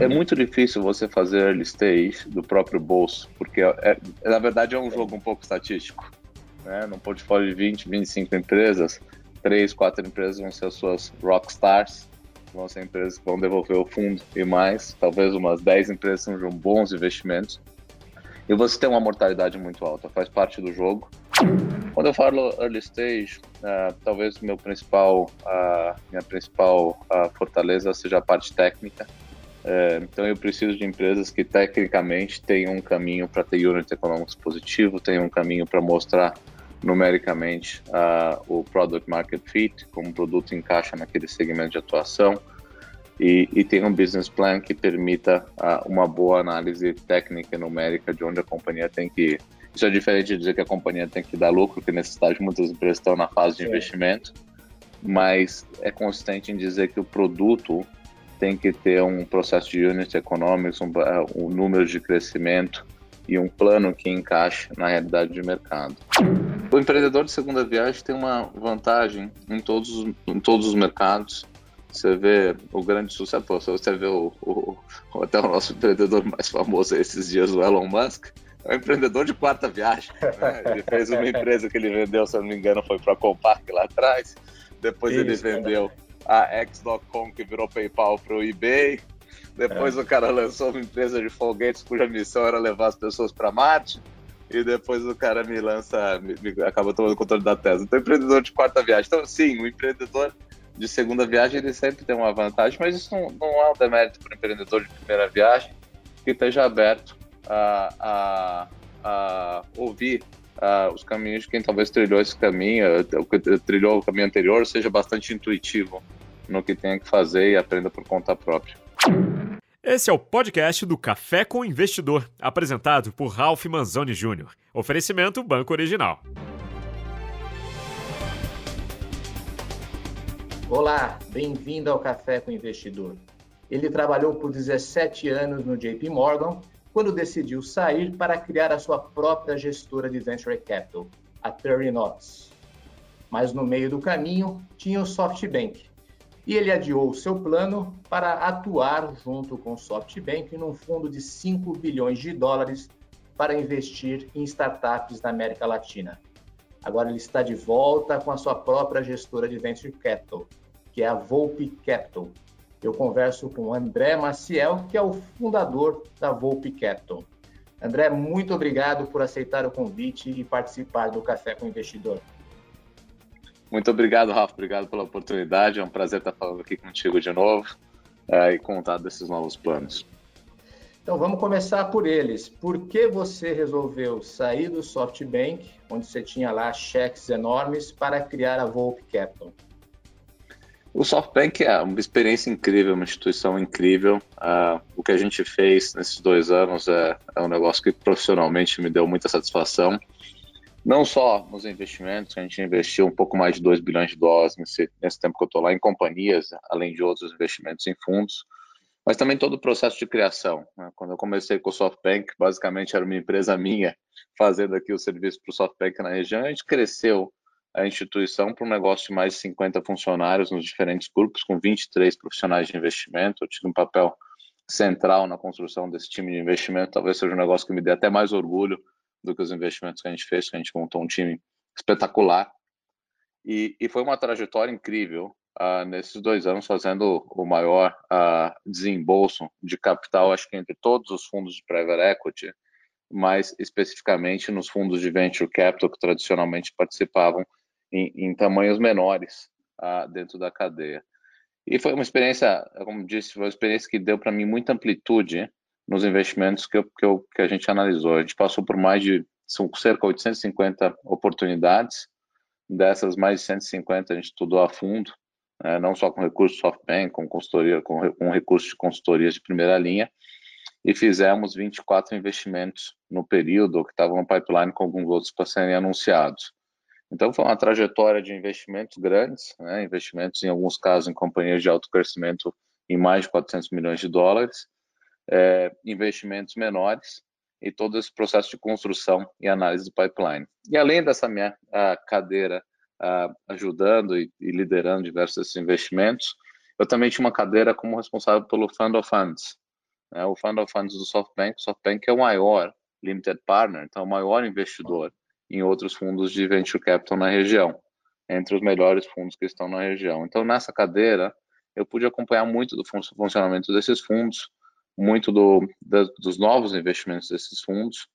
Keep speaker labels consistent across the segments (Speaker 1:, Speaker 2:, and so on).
Speaker 1: É muito difícil você fazer early stage do próprio bolso, porque é, na verdade é um jogo um pouco estatístico. Né? Num portfólio de 20, 25 empresas, 3, 4 empresas vão ser as suas rock stars, vão ser empresas que vão devolver o fundo e mais, talvez umas 10 empresas sejam bons investimentos. E você tem uma mortalidade muito alta, faz parte do jogo. Quando eu falo early stage, uh, talvez meu principal, uh, minha principal uh, fortaleza seja a parte técnica. É, então eu preciso de empresas que tecnicamente tenham um caminho para ter unit econômicos positivo, tenham um caminho para mostrar numericamente uh, o product market fit, como o produto encaixa naquele segmento de atuação e, e um business plan que permita uh, uma boa análise técnica e numérica de onde a companhia tem que ir. Isso é diferente de dizer que a companhia tem que dar lucro, porque nesse estágio muitas empresas estão na fase de investimento, mas é consistente em dizer que o produto tem que ter um processo de unit economics, um, um número de crescimento e um plano que encaixe na realidade de mercado. O empreendedor de segunda viagem tem uma vantagem em todos, em todos os mercados. Você vê o grande sucesso, você vê o, o, até o nosso empreendedor mais famoso esses dias, o Elon Musk, é um empreendedor de quarta viagem. Né? Ele fez uma empresa que ele vendeu, se eu não me engano, foi para a Compaq lá atrás. Depois Isso, ele vendeu a X.com, que virou PayPal para o eBay. Depois é. o cara lançou uma empresa de foguetes cuja missão era levar as pessoas para Marte. E depois o cara me lança, me, me, acaba tomando controle da Tesla. Então, empreendedor de quarta viagem. Então, sim, o empreendedor de segunda viagem ele sempre tem uma vantagem, mas isso não, não é um demérito para o empreendedor de primeira viagem que esteja aberto a, a, a ouvir uh, os caminhos de quem talvez trilhou esse caminho, trilhou o caminho anterior, seja bastante intuitivo no que tem que fazer e aprenda por conta própria.
Speaker 2: Esse é o podcast do Café com Investidor, apresentado por Ralph Manzoni Jr. Oferecimento Banco Original.
Speaker 3: Olá, bem-vindo ao Café com Investidor. Ele trabalhou por 17 anos no JP Morgan quando decidiu sair para criar a sua própria gestora de venture capital, a 30 Knots. Mas no meio do caminho tinha o SoftBank, e ele adiou seu plano para atuar junto com o SoftBank num fundo de 5 bilhões de dólares para investir em startups na América Latina. Agora ele está de volta com a sua própria gestora de venture capital, que é a Volpe Capital, eu converso com André Maciel, que é o fundador da Volpe Capital. André, muito obrigado por aceitar o convite e participar do Café com o Investidor.
Speaker 1: Muito obrigado, Rafa. Obrigado pela oportunidade. É um prazer estar falando aqui contigo de novo é, e contar desses novos planos.
Speaker 3: Então vamos começar por eles. Por que você resolveu sair do SoftBank, onde você tinha lá cheques enormes, para criar a Volpe Capital?
Speaker 1: O SoftBank é uma experiência incrível, uma instituição incrível. Uh, o que a gente fez nesses dois anos é, é, um negócio que profissionalmente me deu muita satisfação. Não só nos investimentos, a gente investiu um pouco mais de 2 bilhões de dólares nesse, nesse tempo que eu estou lá, em companhias, além de outros investimentos em fundos, mas também todo o processo de criação. Né? Quando eu comecei com o SoftBank, basicamente era uma empresa minha fazendo aqui o serviço para o SoftBank na região, a gente cresceu a instituição para um negócio de mais de 50 funcionários nos diferentes grupos, com 23 profissionais de investimento. Eu tive um papel central na construção desse time de investimento. Talvez seja um negócio que me dê até mais orgulho do que os investimentos que a gente fez, que a gente montou um time espetacular. E, e foi uma trajetória incrível uh, nesses dois anos, fazendo o maior uh, desembolso de capital, acho que entre todos os fundos de private equity, mais especificamente nos fundos de venture capital que tradicionalmente participavam em, em tamanhos menores ah, dentro da cadeia. E foi uma experiência, como disse, foi uma experiência que deu para mim muita amplitude nos investimentos que, eu, que, eu, que a gente analisou. A gente passou por mais de são cerca de 850 oportunidades, dessas mais de 150 a gente estudou a fundo, né, não só com recursos SoftBank, com consultoria, com, com recursos de consultoria de primeira linha, e fizemos 24 investimentos no período que estavam no pipeline com alguns outros para serem anunciados. Então, foi uma trajetória de investimentos grandes, né? investimentos, em alguns casos, em companhias de alto crescimento em mais de 400 milhões de dólares, é, investimentos menores e todo esse processo de construção e análise do pipeline. E além dessa minha cadeira ajudando e, e, liderando diversos investimentos, eu também tinha uma cadeira como responsável pelo Fund of Funds, né, o Fund of Funds do SoftBank, o SoftBank é o maior limited partner, então o maior investidor em outros fundos de venture capital na região, entre os melhores fundos que estão na região. Então nessa cadeira eu pude acompanhar muito do funcionamento desses fundos, muito do, da, dos novos investimentos desses fundos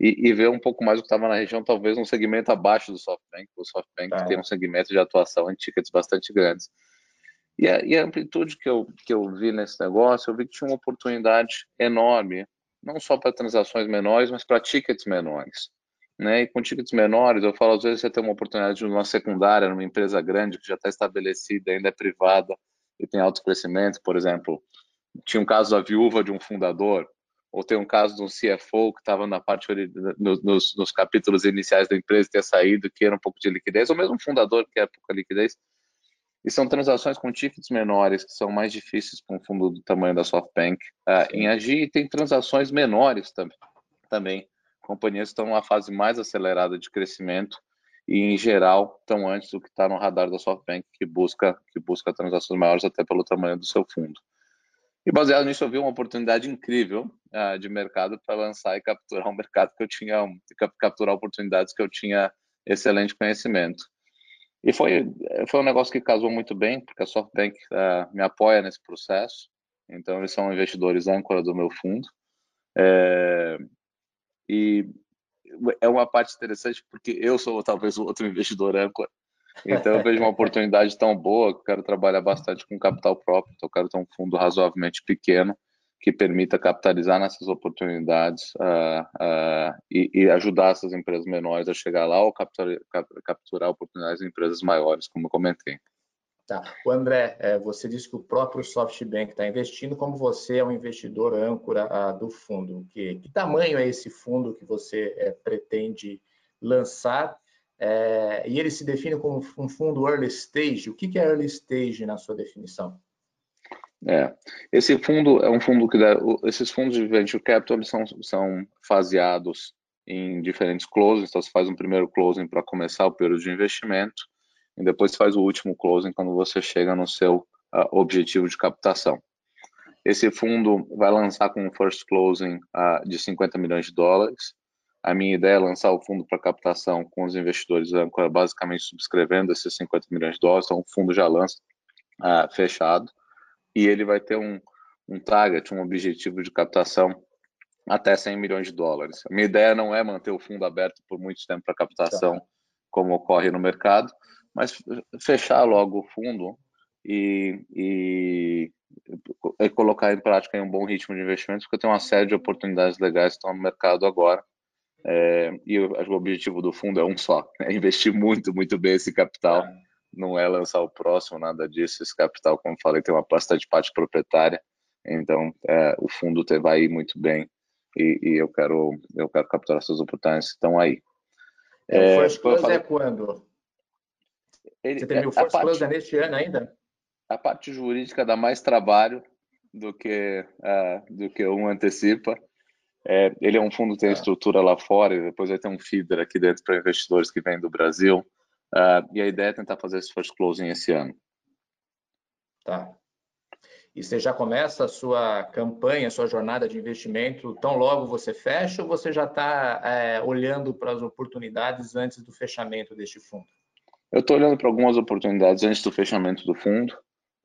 Speaker 1: e, e, ver um pouco mais o que estava na região, talvez um segmento abaixo do SoftBank. O SoftBank tá. tem um segmento de atuação em tickets bastante grandes. E a, e a, amplitude que eu, que eu vi nesse negócio, eu vi que tinha uma oportunidade enorme, não só para transações menores, mas para tickets menores. Né? E com tickets menores, eu falo, às vezes você tem uma oportunidade de uma secundária, numa empresa grande que já está estabelecida, ainda é privada e tem alto crescimento, por exemplo, tinha um caso da viúva de um fundador, ou tem um caso de um CFO que estava na parte nos, nos, capítulos iniciais da empresa ter saído, que era um pouco de liquidez, ou mesmo um fundador que era pouca liquidez. E são transações com tickets menores, que são mais difíceis para um fundo do tamanho da SoftBank uh, em agir, e tem transações menores também. também. Companhias estão numa fase mais acelerada de crescimento e, em geral, estão antes do que está no radar da SoftBank, que busca, que busca transações maiores até pelo tamanho do seu fundo. E baseado nisso, eu vi uma oportunidade incrível uh, de mercado para lançar e capturar um mercado que eu tinha, capturar oportunidades que eu tinha excelente conhecimento. E foi, foi um negócio que casou muito bem, porque a SoftBank uh, me apoia nesse processo. Então, eles são investidores âncora do meu fundo. É, e é uma parte interessante, porque eu sou talvez o outro investidor âncora. Então eu vejo uma oportunidade tão boa que quero trabalhar bastante com capital próprio. Então quero ter um fundo razoavelmente pequeno que permita capitalizar nessas oportunidades uh, uh, e, e, ajudar essas empresas menores a chegar lá ou capturar, capturar oportunidades em empresas maiores, como eu comentei.
Speaker 3: Tá. O André, é, você disse que o próprio SoftBank está investindo, como você é um investidor âncora uh, do fundo. Que, que tamanho é esse fundo que você é, pretende lançar é, e ele se define como um fundo early stage. O que é early stage na sua definição?
Speaker 1: É, esse fundo é um fundo que esses fundos de venture capital são, são faseados em diferentes closings. Então, você faz um primeiro closing para começar o período de investimento e depois faz o último closing quando você chega no seu uh, objetivo de captação. Esse fundo vai lançar com um first closing uh, de 50 milhões de dólares a minha ideia é lançar o fundo para captação com os investidores âncora, basicamente subscrevendo esses 50 milhões de dólares. Então, o fundo já lança uh, fechado e ele vai ter um, um target, um objetivo de captação até 100 milhões de dólares. A minha ideia não é manter o fundo aberto por muito tempo para captação, tá. como ocorre no mercado, mas fechar logo o fundo e, e, e, colocar em prática um bom ritmo de investimento, porque tenho uma série de oportunidades legais que estão no mercado agora é, e o, o, objetivo do fundo é um só: é investir muito, muito bem esse capital. Não é lançar o próximo, nada disso. Esse capital, como falei, tem uma bastante parte proprietária. Então, é, o fundo vai ir muito bem e, e, eu quero eu quero capturar essas oportunidades que estão aí.
Speaker 3: É, o First Close é quando? Ele, Você teve o First parte, é neste ano ainda?
Speaker 1: A parte jurídica dá mais trabalho do que, uh, do que um antecipa. É, ele é um fundo que tem tá. estrutura lá fora e depois vai ter um feeder aqui dentro para investidores que vêm do Brasil. Uh, e a ideia é tentar fazer esse first closing esse ano.
Speaker 3: Tá. E você já começa a sua campanha, a sua jornada de investimento tão logo você fecha ou você já está é, olhando para as oportunidades antes do fechamento deste fundo?
Speaker 1: Eu estou olhando para algumas oportunidades antes do fechamento do fundo.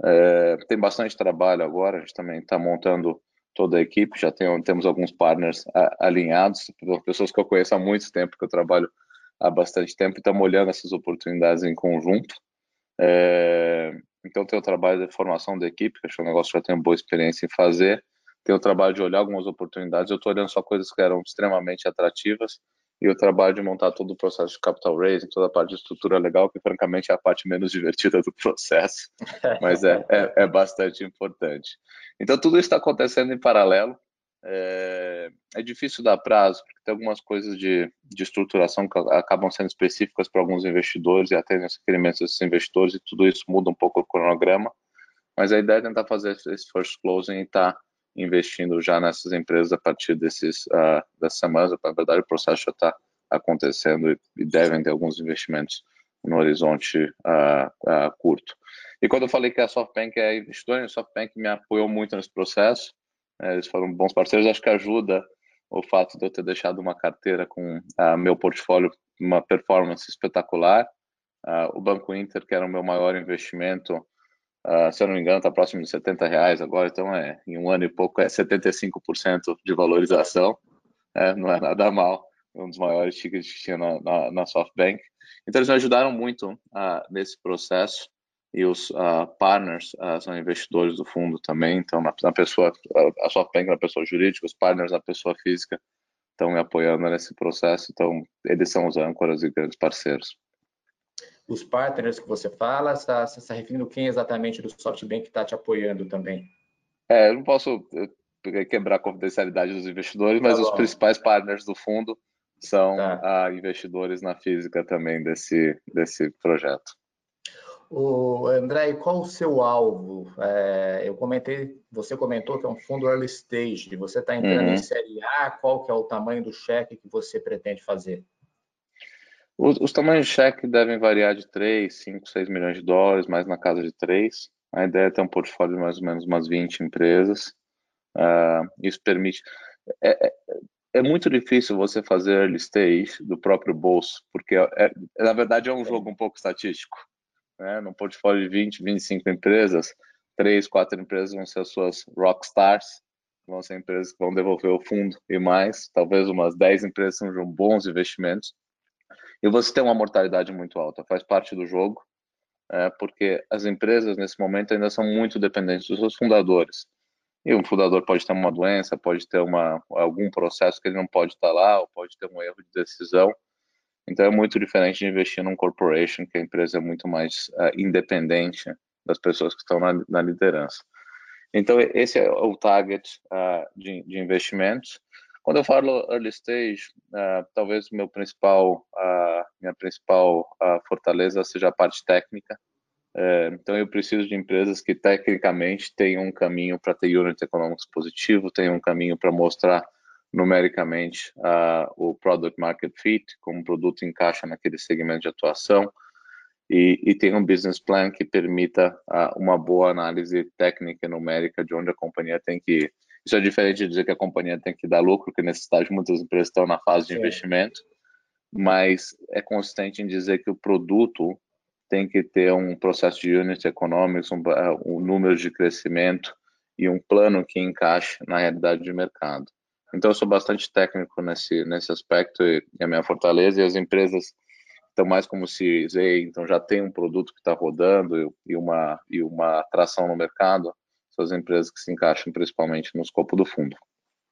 Speaker 1: É, tem bastante trabalho agora, a gente também está montando toda a equipe, já tem, temos alguns partners alinhados, pessoas que eu conheço há muito tempo, que eu trabalho há bastante tempo, e estamos olhando essas oportunidades em conjunto. É, então, tem o trabalho de formação da equipe, que acho é um negócio que já tenho boa experiência em fazer. Tem o trabalho de olhar algumas oportunidades. Eu estou olhando só coisas que eram extremamente atrativas e o trabalho de montar todo o processo de capital raising, toda a parte de estrutura legal, que francamente é a parte menos divertida do processo, mas é, é, é bastante importante. Então tudo isso está acontecendo em paralelo. É, é, difícil dar prazo, porque tem algumas coisas de, de estruturação que acabam sendo específicas para alguns investidores e até os requerimentos desses investidores, e tudo isso muda um pouco o cronograma. Mas a ideia é tentar fazer esse first closing e estar tá investindo já nessas empresas a partir desses uh, dessas semanas. Na verdade, o processo já está acontecendo e, devem ter alguns investimentos no horizonte uh, uh, curto. E quando eu falei que a SoftBank é investidora, a SoftBank me apoiou muito nesse processo. É, eles foram bons parceiros. Acho que ajuda o fato de eu ter deixado uma carteira com meu portfólio, uma performance espetacular. O Banco Inter, que era o meu maior investimento, uh, se eu não me engano, está próximo de 70 reais agora, então é em um ano e pouco é 75% de valorização, é, não é nada mal, um dos maiores tickets que tinha na, na, na SoftBank. Então eles me ajudaram muito nesse processo. E os uh, partners uh, são investidores do fundo também, então na, na pessoa, a SoftBank na pessoa jurídica, os partners na pessoa física estão me apoiando nesse processo, então eles são os âncoras e grandes parceiros.
Speaker 3: Os partners que você fala, está, você está referindo quem exatamente do SoftBank está te apoiando também?
Speaker 1: É, eu não posso eh, quebrar a confidencialidade dos investidores, mas tá os principais partners do fundo são tá. investidores na física também desse, desse projeto.
Speaker 3: O André, qual o seu alvo? É, eu comentei, você comentou que é um fundo early stage. Você está entrando uhum. em série A? Qual que é o tamanho do cheque que você pretende fazer?
Speaker 1: Os, os, tamanhos de cheque devem variar de 3, 5, 6 milhões de dólares, mais na casa de 3. A ideia é ter um portfólio de mais ou menos umas 20 empresas. Uh, isso permite. É, é, é, muito difícil você fazer early stage do próprio bolso, porque é, na verdade é um jogo um pouco estatístico né, num portfólio de 20, 25 empresas, três, quatro empresas vão ser as suas rock stars, vão ser empresas que vão devolver o fundo e mais, talvez umas 10 empresas sejam bons investimentos, e você tem uma mortalidade muito alta, faz parte do jogo, é, porque as empresas nesse momento ainda são muito dependentes dos seus fundadores. E um fundador pode ter uma doença, pode ter uma, algum processo que ele não pode estar lá, ou pode ter um erro de decisão, então é muito diferente de investir num corporation, que a empresa é muito mais uh, independente das pessoas que estão na, na, liderança. Então esse é o target uh, de, de, investimentos. Quando eu falo early stage, uh, talvez meu principal, minha principal fortaleza seja a parte técnica. então eu preciso de empresas que tecnicamente tenham um caminho para ter unit econômicos positivo, tenham um caminho para mostrar numericamente uh, o product market fit, como o produto encaixa naquele segmento de atuação, e, e tem um business plan que permita uh, uma boa análise técnica e numérica de onde a companhia tem que ir. Isso é diferente de dizer que a companhia tem que dar lucro, que nesse estágio muitas empresas estão na fase de Sim. investimento, mas é consistente em dizer que o produto tem que ter um processo de unit economics, um, um número de crescimento e um plano que encaixe na realidade de mercado. Então, eu sou bastante técnico nesse, nesse aspecto e a minha fortaleza e as empresas estão mais como se então já tem um produto que está rodando e uma, e uma atração no mercado, são as empresas que se encaixam principalmente no escopo do fundo.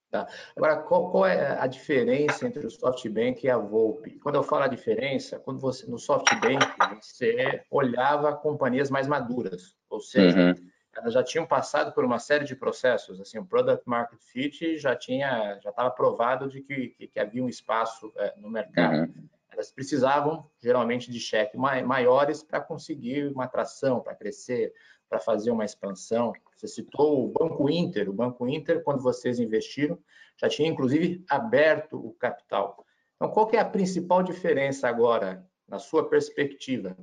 Speaker 3: Tá. Agora, qual, qual, é a diferença entre o SoftBank e a Volpe? Quando eu falo a diferença, quando você no SoftBank você olhava companhias mais maduras, ou seja, uhum elas já tinham passado por uma série de processos, assim, o product market fit já tinha, já estava provado de que, que, que, havia um espaço é, no mercado. Uhum. Elas precisavam geralmente de cheques maiores para conseguir uma atração, para crescer, para fazer uma expansão. Você citou o Banco Inter. O Banco Inter, quando vocês investiram, já tinha inclusive aberto o capital. Então, qual é a principal diferença agora, na sua perspectiva?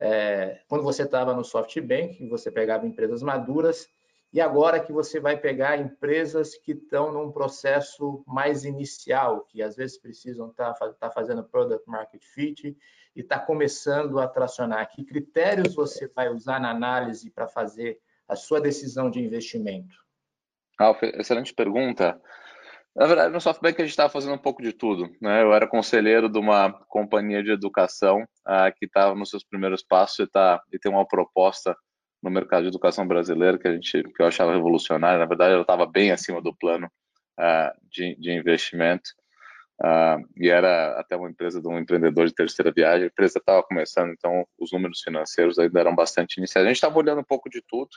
Speaker 3: é, quando você estava no SoftBank, você pegava empresas maduras, e agora que você vai pegar empresas que estão num processo mais inicial, que às vezes precisam estar tá, tá fazendo product market fit e está começando a tracionar. Que critérios você vai usar na análise para fazer a sua decisão de investimento?
Speaker 1: Alf, excelente pergunta. Na verdade, no SoftBank a gente estava fazendo um pouco de tudo. Né? Eu era conselheiro de uma companhia de educação uh, que estava nos seus primeiros passos e, tá, e tem uma proposta no mercado de educação brasileiro que a gente que eu achava revolucionária. Na verdade, ela estava bem acima do plano uh, de, de, investimento. Uh, e era até uma empresa de um empreendedor de terceira viagem. A empresa estava começando, então os números financeiros ainda eram bastante iniciais. A gente estava olhando um pouco de tudo.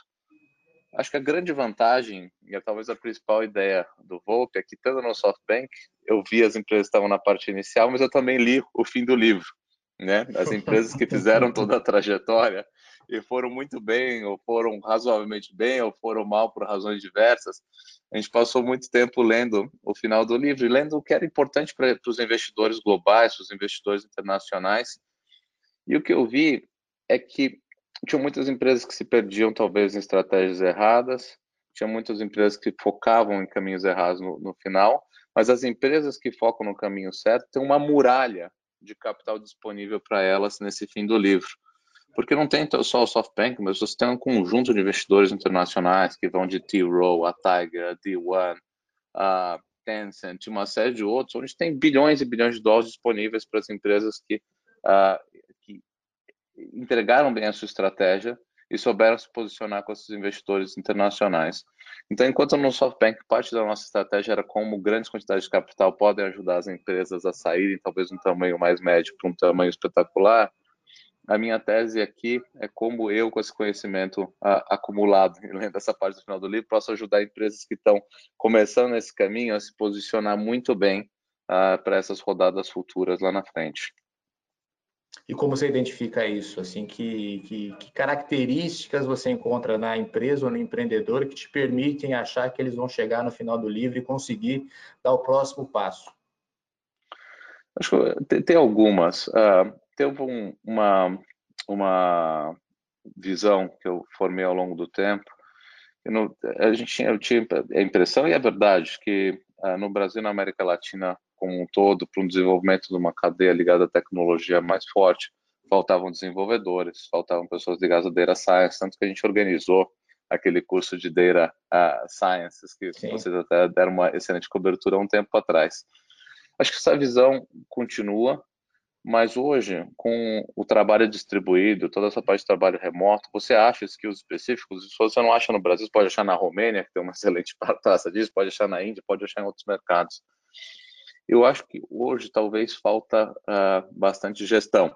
Speaker 1: Acho que a grande vantagem, e é talvez a principal ideia do Volpe, é que tanto no SoftBank, eu vi as empresas que estavam na parte inicial, mas eu também li o fim do livro, né? As empresas que fizeram toda a trajetória e foram muito bem, ou foram razoavelmente bem, ou foram mal por razões diversas. A gente passou muito tempo lendo o final do livro e lendo o que era importante para os investidores globais, para os investidores internacionais. E o que eu vi é que tinham muitas empresas que se perdiam talvez em estratégias erradas, tinha muitas empresas que focavam em caminhos errados no, no final, mas as empresas que focam no caminho certo têm uma muralha de capital disponível para elas nesse fim do livro. Porque não tem só o SoftBank, mas você tem um conjunto de investidores internacionais que vão de T. Rowe, a Tiger, a D1, a Tencent, uma série de outros, onde tem bilhões e bilhões de dólares disponíveis para as empresas que, uh, que entregaram bem a sua estratégia e souberam se posicionar com esses investidores internacionais. Então, enquanto no SoftBank parte da nossa estratégia era como grandes quantidades de capital podem ajudar as empresas a saírem, talvez um tamanho mais médio para um tamanho espetacular, a minha tese aqui é como eu, com esse conhecimento acumulado, lendo essa parte do final do livro, posso ajudar empresas que estão começando nesse caminho a se posicionar muito bem uh, para essas rodadas futuras lá na frente.
Speaker 3: E como você identifica isso? Assim, que, que, que, características você encontra na empresa ou no empreendedor que te permitem achar que eles vão chegar no final do livro e conseguir dar o próximo passo?
Speaker 1: Acho que tem, algumas. Uh, teve um, uma, uma visão que eu formei ao longo do tempo. No, a gente tinha, tinha a impressão, e é verdade, que uh, no Brasil e na América Latina como um todo, para um desenvolvimento de uma cadeia ligada à tecnologia mais forte, faltavam desenvolvedores, faltavam pessoas ligadas a data science, tanto que a gente organizou aquele curso de data uh, sciences que Sim. vocês até deram uma excelente cobertura há um tempo atrás. Acho que essa visão continua, mas hoje, com o trabalho distribuído, toda essa parte de trabalho remoto, você acha skills específicos, se você não acha no Brasil, você pode achar na Romênia, que tem uma excelente taça disso, pode achar na Índia, pode achar em outros mercados. Eu acho que hoje talvez falta uh, bastante gestão.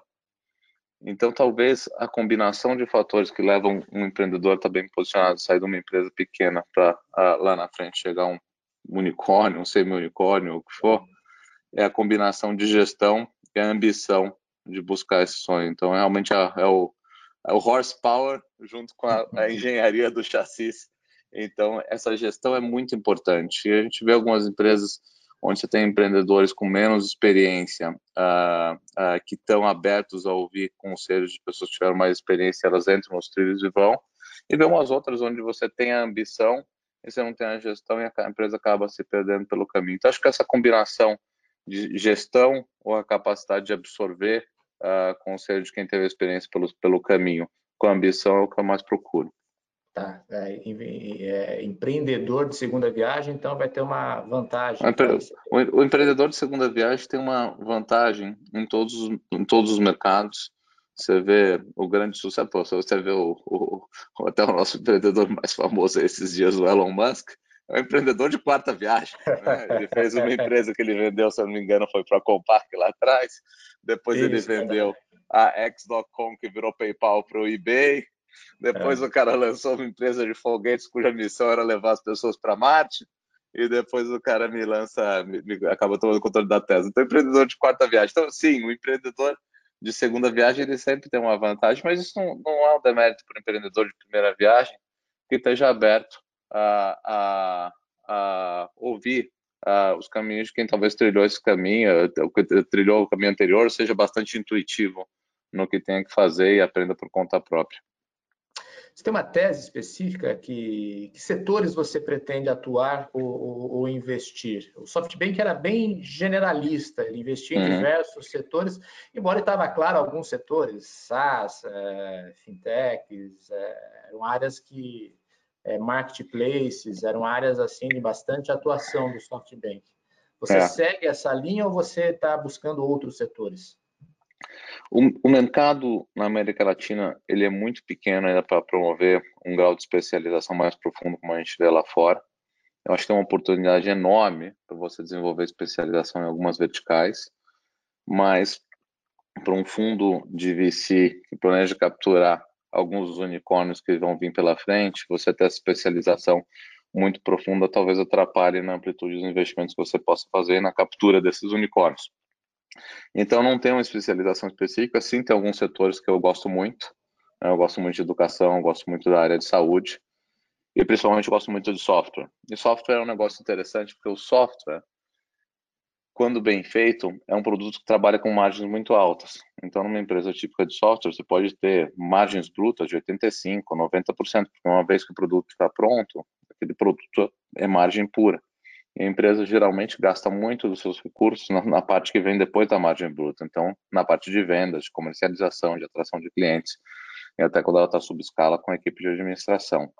Speaker 1: Então, talvez a combinação de fatores que levam um empreendedor a estar bem posicionado, sair de uma empresa pequena para uh, ah, lá na frente chegar a um unicórnio, um semi-unicórnio, o que for, é a combinação de gestão e a ambição de buscar esse sonho. Então, realmente é, é o, é o horsepower junto com a, a engenharia do chassis. Então, essa gestão é muito importante. E a gente vê algumas empresas onde você tem empreendedores com menos experiência, uh, uh, que estão abertos a ouvir conselhos de pessoas que tiveram mais experiência, elas entram nos trilhos e vão. E vê umas outras onde você tem a ambição e você não tem a gestão e a empresa acaba se perdendo pelo caminho. Então, acho que essa combinação de gestão ou a capacidade de absorver uh, conselho de quem teve experiência pelo, pelo caminho com ambição é o que eu mais procuro.
Speaker 3: Tá, é, é, empreendedor de segunda viagem, então vai ter uma vantagem.
Speaker 1: O, o, empreendedor de segunda viagem tem uma vantagem em todos, em todos os mercados. Você vê o grande sucesso, você vê o, o, até o nosso empreendedor mais famoso esses dias, o Elon Musk, é um empreendedor de quarta viagem. Né? Ele fez uma empresa que ele vendeu, se eu não me engano, foi para a Compaq lá atrás. Depois Isso, ele vendeu a X.com, que virou PayPal para o eBay. Depois é. o cara lançou uma empresa de foguetes cuja missão era levar as pessoas para Marte. E depois o cara me lança, me, me, acaba tomando controle da Tesla. Então, empreendedor de quarta viagem. Então, sim, o empreendedor de segunda viagem ele sempre tem uma vantagem, mas isso não, não é um demérito para o empreendedor de primeira viagem que esteja aberto a, a, a ouvir os caminhos de quem talvez trilhou esse caminho, trilhou o caminho anterior, seja bastante intuitivo no que tem que fazer e aprenda por conta própria.
Speaker 3: Você tem uma tese específica que, que setores você pretende atuar ou, ou, ou, investir? O SoftBank era bem generalista, ele investia em uhum. diversos setores, embora estava claro alguns setores, SaaS, é, fintechs, é, eram áreas que é, marketplaces, eram áreas assim de bastante atuação do SoftBank. Você é. segue essa linha ou você está buscando outros setores?
Speaker 1: O, o, mercado na América Latina ele é muito pequeno ainda para promover um grau de especialização mais profundo como a gente vê lá fora. Eu acho que tem uma oportunidade enorme para você desenvolver especialização em algumas verticais, mas para um fundo de VC que planeja capturar alguns dos unicórnios que vão vir pela frente, você ter essa especialização muito profunda talvez atrapalhe na amplitude dos investimentos que você possa fazer na captura desses unicórnios. Então, não tem uma especialização específica, sim, tem alguns setores que eu gosto muito. Né? Eu gosto muito de educação, eu gosto muito da área de saúde e principalmente eu gosto muito de software. E software é um negócio interessante porque o software, quando bem feito, é um produto que trabalha com margens muito altas. Então, numa empresa típica de software, você pode ter margens brutas de 85%, 90%, porque uma vez que o produto está pronto, aquele produto é margem pura. E a empresa geralmente gasta muito dos seus recursos na, na, parte que vem depois da margem bruta. Então, na parte de vendas, de comercialização, de atração de clientes, e até quando ela está sob escala com a equipe de administração.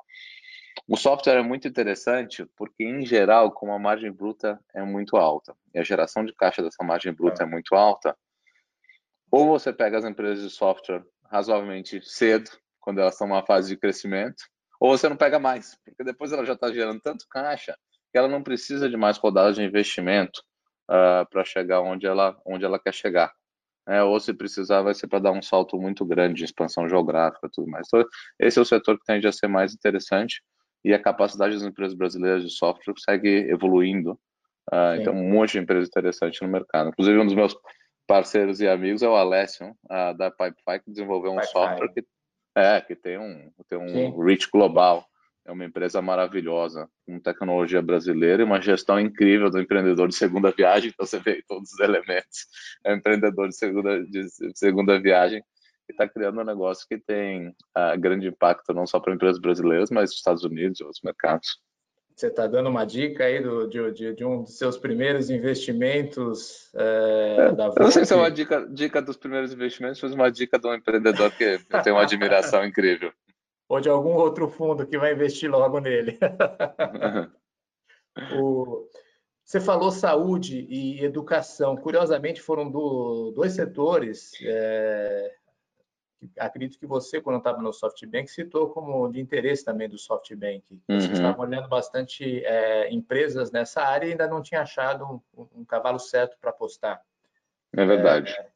Speaker 1: O software é muito interessante porque, em geral, como a margem bruta é muito alta e a geração de caixa dessa margem bruta é muito alta, ou você pega as empresas de software razoavelmente cedo, quando elas estão numa fase de crescimento, ou você não pega mais, porque depois ela já está gerando tanto caixa que ela não precisa de mais rodadas de investimento uh, para chegar onde ela, onde ela quer chegar. É, ou se precisar, vai ser para dar um salto muito grande de expansão geográfica tudo mais. Então, esse é o setor que tende a ser mais interessante e a capacidade das empresas brasileiras de software segue evoluindo. Uh, então, um monte de empresas interessantes no mercado. Inclusive, um dos meus parceiros e amigos é o Alessio, uh, da Pipefy, que desenvolveu um software que, é, que tem um, tem um reach global. É uma empresa maravilhosa, com tecnologia brasileira e uma gestão incrível do empreendedor de segunda viagem. Então, você vê todos os elementos. É um empreendedor de segunda, de segunda viagem que está criando um negócio que tem uh, grande impacto não só para empresas brasileiras, mas nos Estados Unidos e outros mercados.
Speaker 3: Você está dando uma dica aí do, de, de, de, um dos seus primeiros investimentos é, é, da.
Speaker 1: Eu não sei se é uma dica, dica dos primeiros investimentos, mas uma dica de um empreendedor que eu tenho uma admiração incrível.
Speaker 3: Ou de algum outro fundo que vai investir logo nele. o, você falou saúde e educação. Curiosamente, foram do, dois setores é, acredito que você, quando estava no SoftBank, citou como de interesse também do SoftBank. Uhum. Vocês estavam olhando bastante é, empresas nessa área e ainda não tinha achado um, um cavalo certo para apostar.
Speaker 1: É verdade.
Speaker 3: É,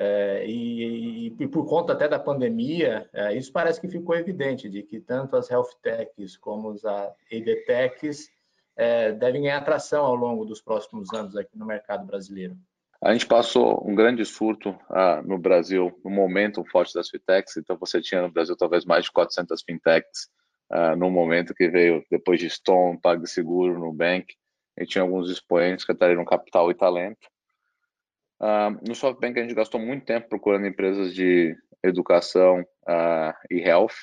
Speaker 3: é, e, e, por conta até da pandemia, é, isso parece que ficou evidente, de que tanto as health techs como as edtechs é, devem ganhar atração ao longo dos próximos anos aqui no mercado brasileiro.
Speaker 1: A gente passou um grande surto ah, no Brasil, no momento forte das fintechs, então você tinha no Brasil talvez mais de 400 fintechs ah, no momento que veio depois de Stone, PagSeguro, Nubank, e tinha alguns expoentes que atraíram capital e talento. Ah, no SoftBank a gente gastou muito tempo procurando empresas de educação ah, e health.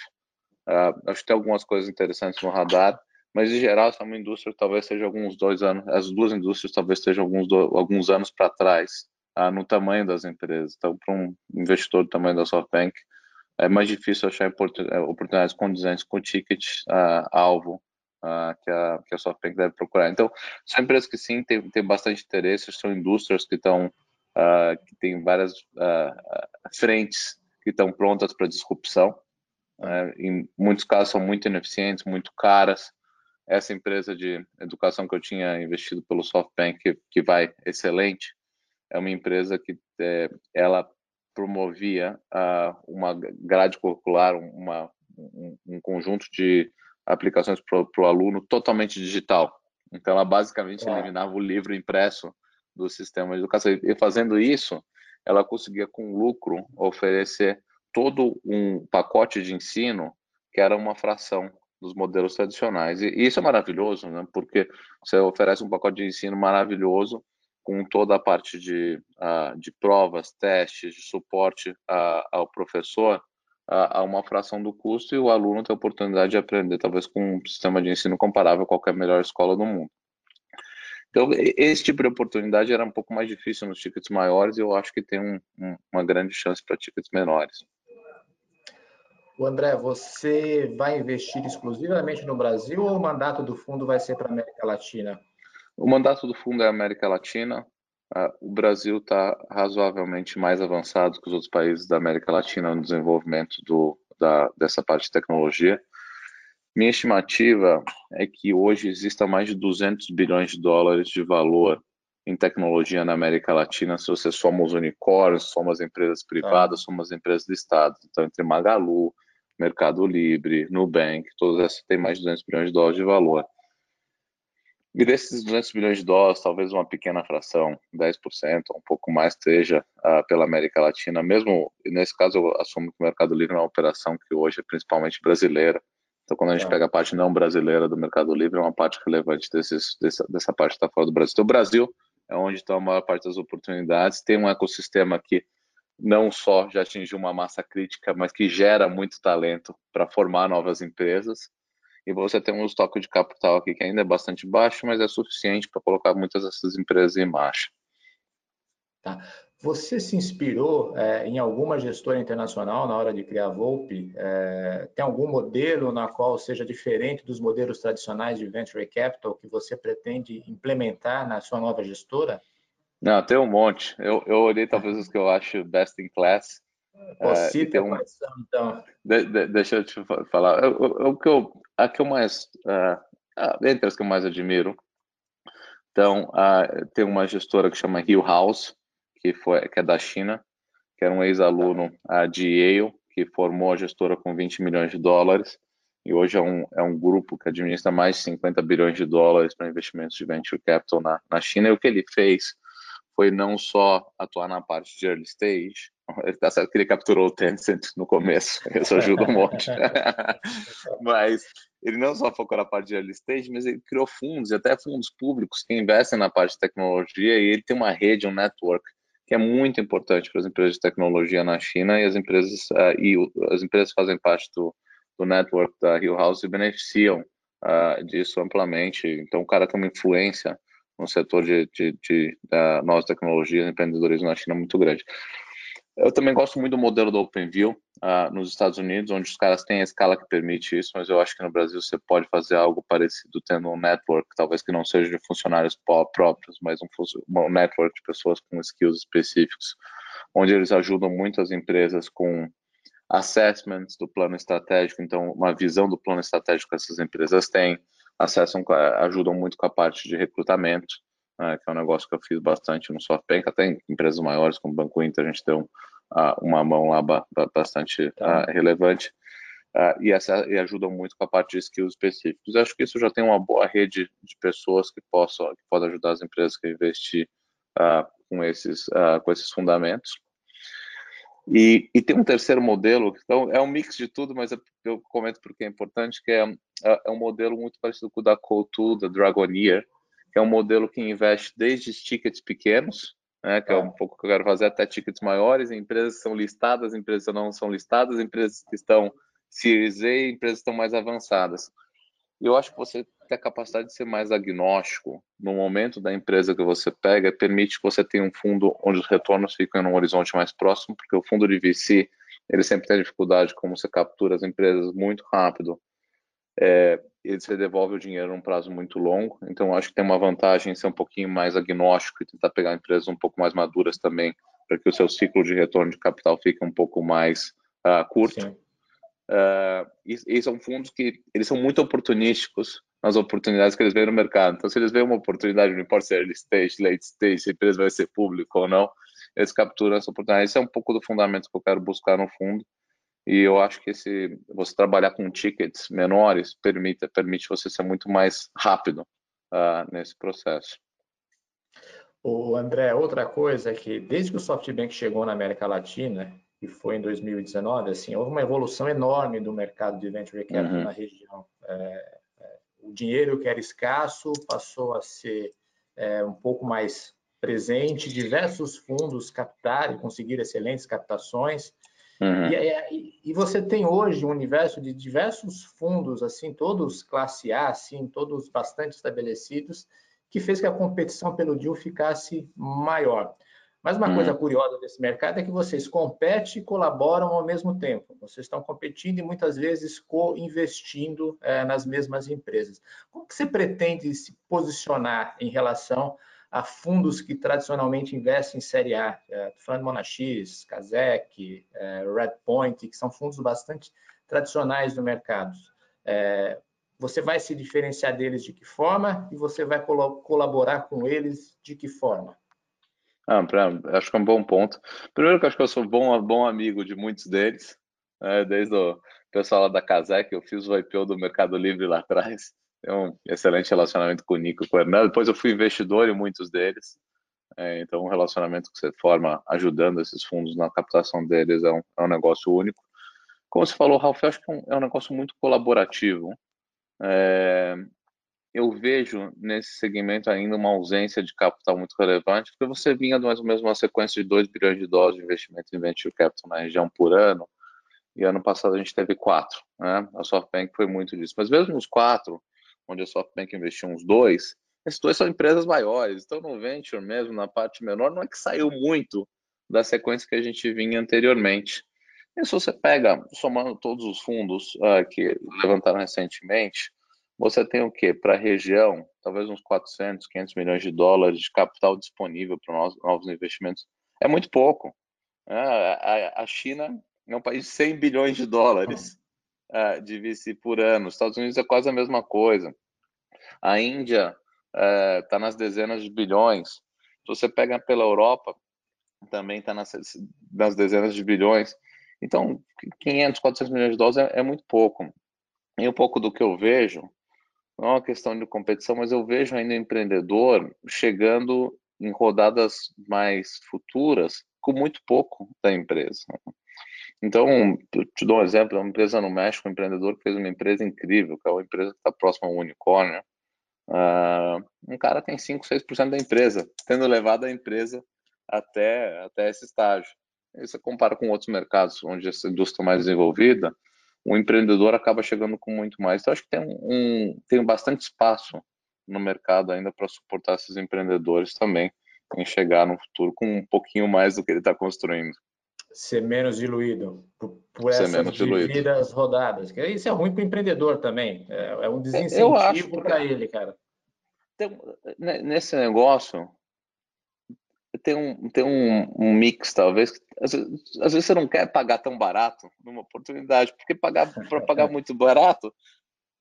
Speaker 1: Ah, acho que tem algumas coisas interessantes no radar, mas em geral essa é uma indústria que talvez seja alguns dois anos, as duas indústrias talvez estejam alguns, alguns anos para trás no tamanho das empresas. Então, para um investidor do tamanho da SoftBank, é mais difícil achar é, oportunidades condizentes com o ticket alvo que, a, que a SoftBank deve procurar. Então, são empresas que sim têm bastante interesse, são indústrias que estão ah, que têm várias ah, frentes que estão prontas para disrupção. É, em muitos casos são muito ineficientes, muito caras, essa empresa de educação que eu tinha investido pelo SoftBank, que, que vai excelente, é uma empresa que é, ela promovia uh, uma grade curricular, uma, um, um conjunto de aplicações para o aluno totalmente digital. Então, ela basicamente eliminava o livro impresso do sistema de educação. E fazendo isso, ela conseguia, com lucro, oferecer todo um pacote de ensino que era uma fração dos modelos tradicionais. E, isso é maravilhoso, né? porque você oferece um pacote de ensino maravilhoso com toda a parte de, uh, de provas, testes, de suporte uh, ao professor a, uma fração do custo e o aluno tem a oportunidade de aprender, talvez com um sistema de ensino comparável a qualquer melhor escola do mundo. Então, esse tipo de oportunidade era um pouco mais difícil nos tickets maiores e eu acho que tem um, um, uma grande chance para tickets menores.
Speaker 3: O André, você vai investir exclusivamente no Brasil ou o mandato do fundo vai ser para a América Latina?
Speaker 1: O mandato do fundo é América Latina. Uh, o Brasil está razoavelmente mais avançado que os outros países da América Latina no desenvolvimento do, da, dessa parte de tecnologia. Minha estimativa é que hoje exista mais de 200 bilhões de dólares de valor em tecnologia na América Latina, se você soma os unicórnios, soma as empresas privadas, ah. soma as empresas do Estado. Então, entre Magalu, Mercado Livre, Nubank, todas essas têm mais de 200 bilhões de dólares de valor. E desses 200 bilhões de dólares, talvez uma pequena fração, 10%, um pouco mais, esteja uh, pela América Latina. Mesmo nesse caso, eu assumo que o Mercado Livre é uma operação que hoje é principalmente brasileira. Então, quando a gente é. pega a parte não brasileira do Mercado Livre, é uma parte relevante desses, dessa, dessa parte que está fora do Brasil. Então, o Brasil é onde está a maior parte das oportunidades. Tem um ecossistema que não só já atingiu uma massa crítica, mas que gera muito talento para formar novas empresas. e você tem um estoque de capital aqui que ainda é bastante baixo, mas é suficiente para colocar muitas dessas empresas em marcha.
Speaker 3: Tá. Você se inspirou é, em alguma gestora internacional na hora de criar a Volpe? É, tem algum modelo na qual seja diferente dos modelos tradicionais de venture capital que você pretende implementar na sua nova gestora?
Speaker 1: Não, tem um monte. Eu, eu olhei talvez os que eu acho best in class.
Speaker 3: Pô, cita um... são, então.
Speaker 1: De, de, deixa eu te falar. O que eu, a que eu mais, uh, entre as que eu mais admiro, então, uh, tem uma gestora que chama Hill House, que, foi, que é da China, que era um ex-aluno de Yale, que formou a gestora com 20 milhões de dólares, e hoje é um, é um grupo que administra mais de 50 bilhões de dólares para investimentos de venture capital na, na China. E o que ele fez foi não só atuar na parte de early stage, tá certo que ele capturou o Tencent no começo, isso ajuda um monte. mas ele não só focou na parte de early stage, mas ele criou fundos, até fundos públicos que investem na parte de tecnologia, e ele tem uma rede, um network, que é muito importante para as empresas de tecnologia na China, e as empresas, uh, e as empresas fazem parte do, do network da Hill House e beneficiam uh, disso amplamente. Então, o cara tem uma influência no setor de, de, de da novas tecnologias, empreendedorismo na China muito grande. Eu também gosto muito do modelo do OpenView uh, nos Estados Unidos, onde os caras têm a escala que permite isso, mas eu acho que no Brasil você pode fazer algo parecido, tendo um network, talvez que não seja de funcionários próprios, mas um, um network de pessoas com skills específicos, onde eles ajudam muito as empresas com assessments do plano estratégico, então uma visão do plano estratégico que essas empresas têm, acessam, ajudam muito com a parte de recrutamento, né, que é um negócio que eu fiz bastante no SoftBank, até em empresas maiores como o Banco Inter, a gente tem uh, uma mão lá bastante uh, relevante. Uh, e, essa, e ajudam muito com a parte de skills específicos. Eu acho que isso já tem uma boa rede de pessoas que possam que podem ajudar as empresas a investir com esses com esses fundamentos. E, e, tem um terceiro modelo, então é um mix de tudo, mas eu comento porque é importante, que é, é, é um modelo muito parecido com o da Coutu, da Dragoneer, que é um modelo que investe desde tickets pequenos, né, que é um pouco que eu quero fazer, até tickets maiores, empresas que são listadas, empresas que não são listadas, empresas que estão Series A, empresas que estão mais avançadas. Eu acho que você ter a capacidade de ser mais agnóstico no momento da empresa que você pega permite que você tenha um fundo onde os retornos ficam em um horizonte mais próximo, porque o fundo de VC ele sempre tem dificuldade como você captura as empresas muito rápido. É, e você devolve o dinheiro num prazo muito longo. Então acho que tem uma vantagem em ser um pouquinho mais agnóstico e tentar pegar empresas um pouco mais maduras também, para que o seu ciclo de retorno de capital fique um pouco mais uh, curto. Uh, e, e, são fundos que eles são muito oportunísticos nas oportunidades que eles veem no mercado. Então, se eles veem uma oportunidade, não importa se é early stage, late stage, se a empresa vai ser pública ou não, eles capturam essa oportunidade. Esse é um pouco do fundamento que eu quero buscar no fundo. E eu acho que esse, você trabalhar com tickets menores permite, permite você ser muito mais rápido uh, nesse processo.
Speaker 3: O André, outra coisa é que desde que o SoftBank chegou na América Latina, que foi em 2019, assim, houve uma evolução enorme do mercado de venture capital uhum. na região. É, é, o dinheiro que era escasso passou a ser é, um pouco mais presente, diversos fundos captaram e conseguiram excelentes captações. Uhum. E, e, você tem hoje um universo de diversos fundos, assim, todos classe A, assim, todos bastante estabelecidos, que fez que a competição pelo deal ficasse maior. Mas uma coisa uhum. curiosa desse mercado é que vocês competem e colaboram ao mesmo tempo. Vocês estão competindo e muitas vezes co-investindo é, nas mesmas empresas. Como que você pretende se posicionar em relação a fundos que tradicionalmente investem em Série A? É, falando Monax, Kazek, é, Redpoint, que são fundos bastante tradicionais do mercado. É, você vai se diferenciar deles de que forma e você vai colaborar com eles de que forma?
Speaker 1: Ah, pra, acho que é um bom ponto. Primeiro que acho que eu sou bom, bom amigo de muitos deles, né, desde o pessoal lá da Casec, eu fiz o IPO do Mercado Livre lá atrás, tenho um excelente relacionamento com o Nico com o Hernando. Depois eu fui investidor em muitos deles, é, então um relacionamento que você forma ajudando esses fundos na captação deles é um, é um negócio único. Como você falou, Ralf, eu acho que é um, é um negócio muito colaborativo. É, eu vejo nesse segmento ainda uma ausência de capital muito relevante, porque você vinha mais ou menos uma sequência de 2 bilhões de dólares de investimento em venture capital na região por ano, e ano passado a gente teve quatro. Né? A SoftBank foi muito disso. Mas mesmo os quatro, onde a SoftBank investiu uns dois, esses dois são empresas maiores. Então, no venture mesmo, na parte menor, não é que saiu muito da sequência que a gente vinha anteriormente. E se você pega, somando todos os fundos uh, que levantaram recentemente, você tem o quê? Para a região, talvez uns 400, 500 milhões de dólares de capital disponível para novos investimentos. É muito pouco. Uh, a, China é um país de 100 bilhões de dólares uh, de VC por ano. Os Estados Unidos é quase a mesma coisa. A Índia está nas dezenas de bilhões. Se você pega pela Europa, também está nas, nas, dezenas de bilhões. Então, 500, 400 milhões de dólares é, é, muito pouco. E um pouco do que eu vejo, não é uma questão de competição, mas eu vejo ainda empreendedor chegando em rodadas mais futuras com muito pouco da empresa. Então, te dou um exemplo, uma empresa no México, um empreendedor que fez uma empresa incrível, que é uma empresa que está próxima ao unicórnio, Uh, um cara tem 5, 6% da empresa, tendo levado a empresa até, até esse estágio. Você compara com outros mercados onde essa indústria é mais desenvolvida, o empreendedor acaba chegando com muito mais. Então, acho que tem, um, tem bastante espaço no mercado ainda para suportar esses empreendedores também em chegar no futuro com um pouquinho mais do que ele está construindo.
Speaker 3: Ser menos diluído por, por essas devidas rodadas. Isso é ruim para o empreendedor também. É, é um desincentivo para ele, cara.
Speaker 1: Tem, né, nesse negócio, tem um, tem um, um mix, talvez. Às vezes, às vezes, você não quer pagar tão barato numa oportunidade, porque pagar para pagar muito barato,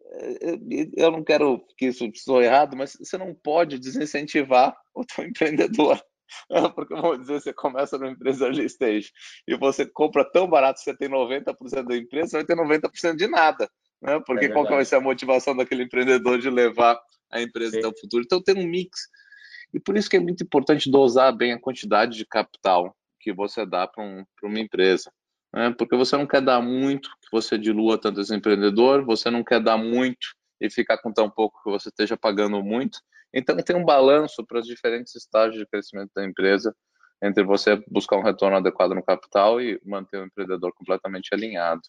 Speaker 1: é, eu não quero que isso soe errado, mas você não pode desincentivar o teu empreendedor. Porque vamos dizer, você começa numa empresa early stage e você compra tão barato que você tem 90% da empresa, você vai ter 90% de nada. Né? Porque é qual vai ser a motivação daquele empreendedor de levar a empresa Sim. até o futuro? Então tem um mix. E por isso que é muito importante dosar bem a quantidade de capital que você dá para um, uma empresa. Né? Porque você não quer dar muito que você dilua tanto esse empreendedor, você não quer dar muito e ficar com tão pouco que você esteja pagando muito. Então tem um balanço para os diferentes estágios de crescimento da empresa entre você buscar um retorno adequado no capital e manter o empreendedor completamente alinhado.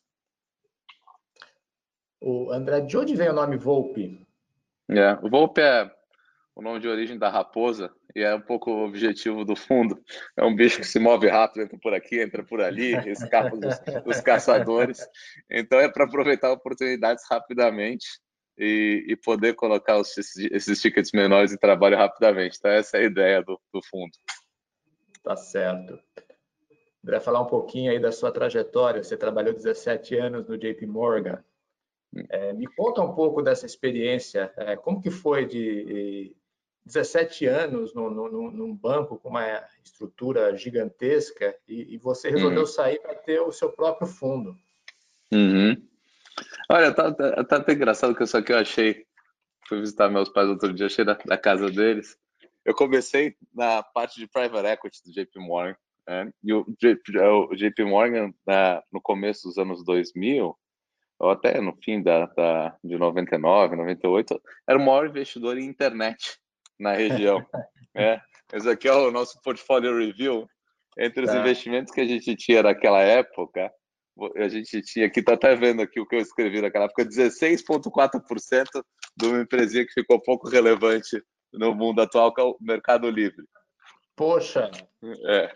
Speaker 3: O André, de onde vem o nome Volpe?
Speaker 1: É, o Volpe é o nome de origem da raposa, e é um pouco o objetivo do fundo. É um bicho que se move rápido, entra por aqui, entra por ali, escapa dos, dos caçadores. Então é para aproveitar oportunidades rapidamente e, e poder colocar os, esses tickets menores em trabalho rapidamente. Então essa é a ideia do, do fundo.
Speaker 3: Tá certo. André, falar um pouquinho aí da sua trajetória. Você trabalhou 17 anos no JP Morgan. É, me conta um pouco dessa experiência. É, como que foi de 17 anos no, no, num banco com uma estrutura gigantesca e, e você resolveu uhum. sair para ter o seu próprio fundo.
Speaker 1: Uhum. Olha, tá, tá, tá, até engraçado que isso aqui eu achei. Fui visitar meus pais outro dia, achei da, da casa deles. Eu comecei na parte de private equity do JP Morgan. Né? E o JP, o JP Morgan, na, no começo dos anos 2000, ou até no fim da, da, de 99, 98, era o maior investidor em internet na região. é, esse aqui é o nosso portfólio review. Entre os tá. investimentos que a gente tinha naquela época, a gente tinha aqui, tá até vendo aqui o que eu escrevi naquela época, 16,4% de uma empresinha que ficou pouco relevante no mundo atual, que é o Mercado Livre.
Speaker 3: Poxa!
Speaker 1: É.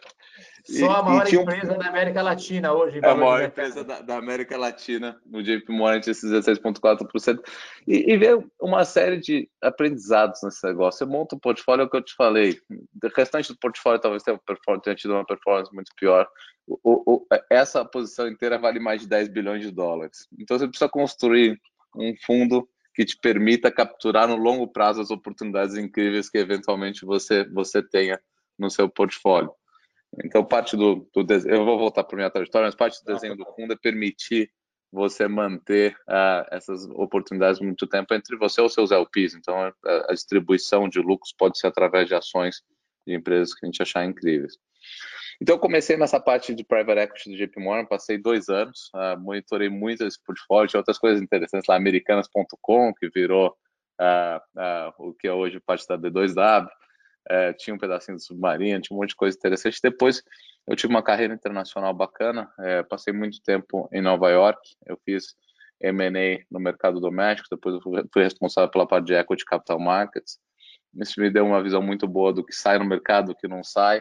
Speaker 3: Só a maior empresa da América Latina hoje.
Speaker 1: É a maior empresa da, da, América Latina, no JP Morgan, esses 16,4%. E, e ver uma série de aprendizados nesse negócio. Você monta um portfólio, é o que eu te falei. O restante do portfólio talvez tenha, tenha tido uma performance muito pior. O, o, essa posição inteira vale mais de 10 bilhões de dólares. Então você precisa construir um fundo que te permita capturar no longo prazo as oportunidades incríveis que eventualmente você, você tenha no seu portfólio. Então, parte do, do desenho, eu vou voltar para minha trajetória, mas parte do desenho do fundo é permitir você manter uh, essas oportunidades muito tempo entre você ou seus LPs. Então, a, a, distribuição de lucros pode ser através de ações de empresas que a gente achar incríveis. Então, eu comecei nessa parte de private equity do JP Morgan, passei dois anos, uh, monitorei muito esse portfólio, outras coisas interessantes lá, americanas.com, que virou uh, o que é hoje parte da D2W, é, tinha um pedacinho do submarino, tinha um monte de coisa interessante. Depois eu tive uma carreira internacional bacana, é, passei muito tempo em Nova York, eu fiz M&A no mercado doméstico, depois eu fui responsável pela parte de Equity Capital Markets. Isso me deu uma visão muito boa do que sai no mercado, do que não sai.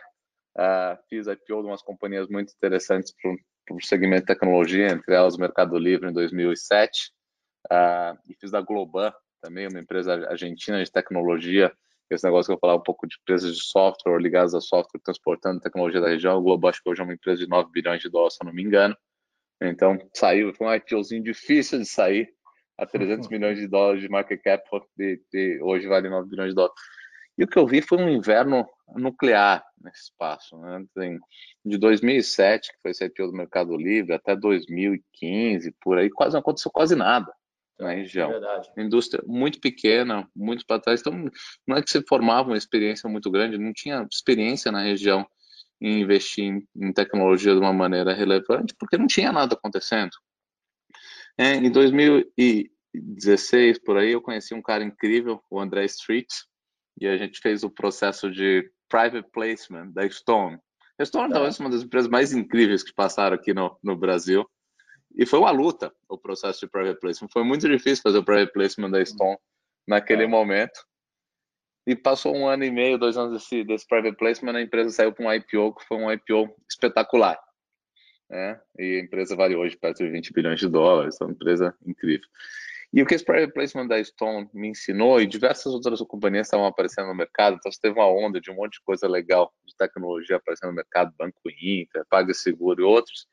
Speaker 1: Uh, fiz IPO de umas companhias muito interessantes para o segmento de tecnologia, entre elas o Mercado Livre em 2007. Uh, ah, e fiz da Globan, também uma empresa argentina de tecnologia, esse negócio que eu falava um pouco de empresas de software ligadas a software transportando tecnologia da região. O Globo acho que hoje é uma empresa de 9 bilhões de dólares, se eu não me engano. Então, saiu, foi um IPOzinho difícil de sair, a 300 uhum. milhões de dólares de market cap, de, de, hoje vale 9 bilhões de dólares. E o que eu vi foi um inverno nuclear nesse espaço. Né? Tem, de 2007, que foi esse IPO do Mercado Livre, até 2015, por aí, quase não aconteceu quase nada na região. É Indústria muito pequena, muito para trás. Então, não é que você formava uma experiência muito grande, não tinha experiência na região em investir em, em tecnologia de uma maneira relevante, porque não tinha nada acontecendo. É, em 2016, por aí, eu conheci um cara incrível, o André Street, e a gente fez o processo de private placement da Stone. A Stone talvez é uma das empresas mais incríveis que passaram aqui no, no Brasil. E foi uma luta o processo de private placement. Foi muito difícil fazer o private placement da Stone naquele é. momento. E passou um ano e meio, dois anos desse, desse private placement, a empresa saiu para um IPO, que foi um IPO espetacular. Né? E a empresa vale hoje perto de 20 bilhões de dólares, é uma empresa incrível. E o que esse private placement da Stone me ensinou, e diversas outras companhias estavam aparecendo no mercado, então teve uma onda de um monte de coisa legal de tecnologia aparecendo no mercado, Banco Inter, PagSeguro e outros,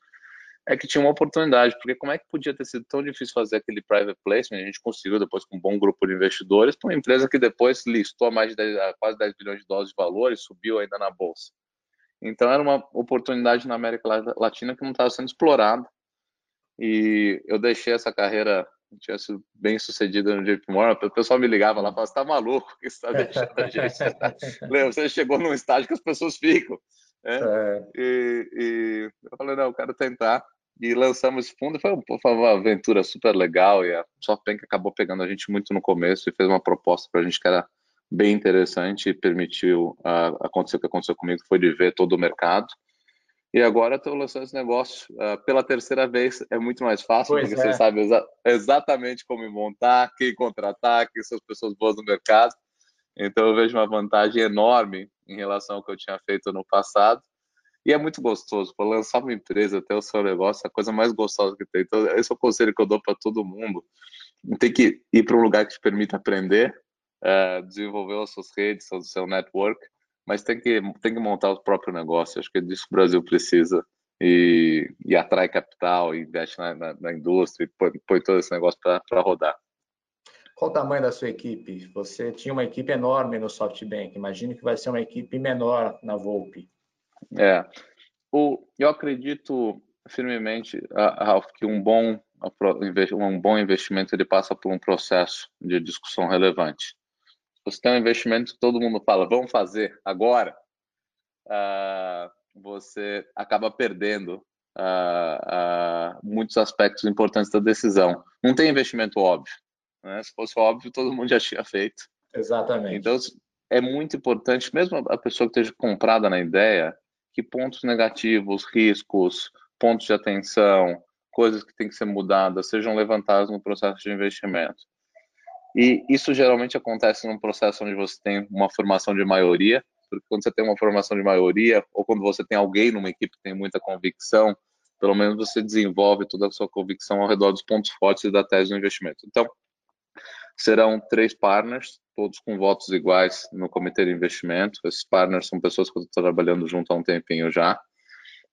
Speaker 1: é que tinha uma oportunidade, porque como é que podia ter sido tão difícil fazer aquele private placement? A gente conseguiu depois com um bom grupo de investidores, para uma empresa que depois listou mais de 10, a quase 10 bilhões de dólares de valor e subiu ainda na bolsa. Então era uma oportunidade na América Latina que não estava sendo explorada. E eu deixei essa carreira, tinha sido bem sucedida no JP Morgan, o pessoal me ligava lá e falava, você está maluco, que você está deixando a gente? você chegou num estágio que as pessoas ficam. Né? É. E, e, eu falei, não, eu quero tentar e lançamos fundo. Foi, foi uma aventura super legal e a SoftBank acabou pegando a gente muito no começo e fez uma proposta para a gente que era bem interessante e permitiu uh, acontecer o que aconteceu comigo, foi de ver todo o mercado. E agora estou lançando esse negócio uh, pela terceira vez. É muito mais fácil, pois porque é. você sabe exa exatamente como montar, quem contratar, quem são as pessoas boas no mercado. Então eu vejo uma vantagem enorme em relação ao que eu tinha feito no passado. E é muito gostoso. Para lançar uma empresa, ter o seu negócio, é a coisa mais gostosa que tem. Então, esse é o conselho que eu dou para todo mundo. Tem que ir para um lugar que te permita aprender, é, desenvolver as suas redes, o seu network, mas tem que, tem que montar o próprio negócio. Acho que é disso que o Brasil precisa. E, e atrai capital, investe na, na, na indústria, põe, põe todo esse negócio para rodar.
Speaker 3: Qual o tamanho da sua equipe? Você tinha uma equipe enorme no SoftBank. Imagino que vai ser uma equipe menor na Volpe.
Speaker 1: É. O, eu acredito firmemente, Ralph, que um bom, um bom investimento ele passa por um processo de discussão relevante. Você tem um investimento que todo mundo fala, vamos fazer agora, uh, você acaba perdendo uh, uh, muitos aspectos importantes da decisão. Não tem investimento óbvio. Né? Se fosse óbvio, todo mundo já tinha feito.
Speaker 3: Exatamente.
Speaker 1: Então, é muito importante, mesmo a pessoa que esteja comprada na ideia, que pontos negativos, riscos, pontos de atenção, coisas que têm que ser mudadas, sejam levantadas no processo de investimento. E isso geralmente acontece num processo onde você tem uma formação de maioria, porque quando você tem uma formação de maioria, ou quando você tem alguém numa equipe que tem muita convicção, pelo menos você desenvolve toda a sua convicção ao redor dos pontos fortes da tese do investimento. Então, serão três partners, todos com votos iguais no comitê de investimento. Esses partners são pessoas que eu estou trabalhando junto há um tempinho já.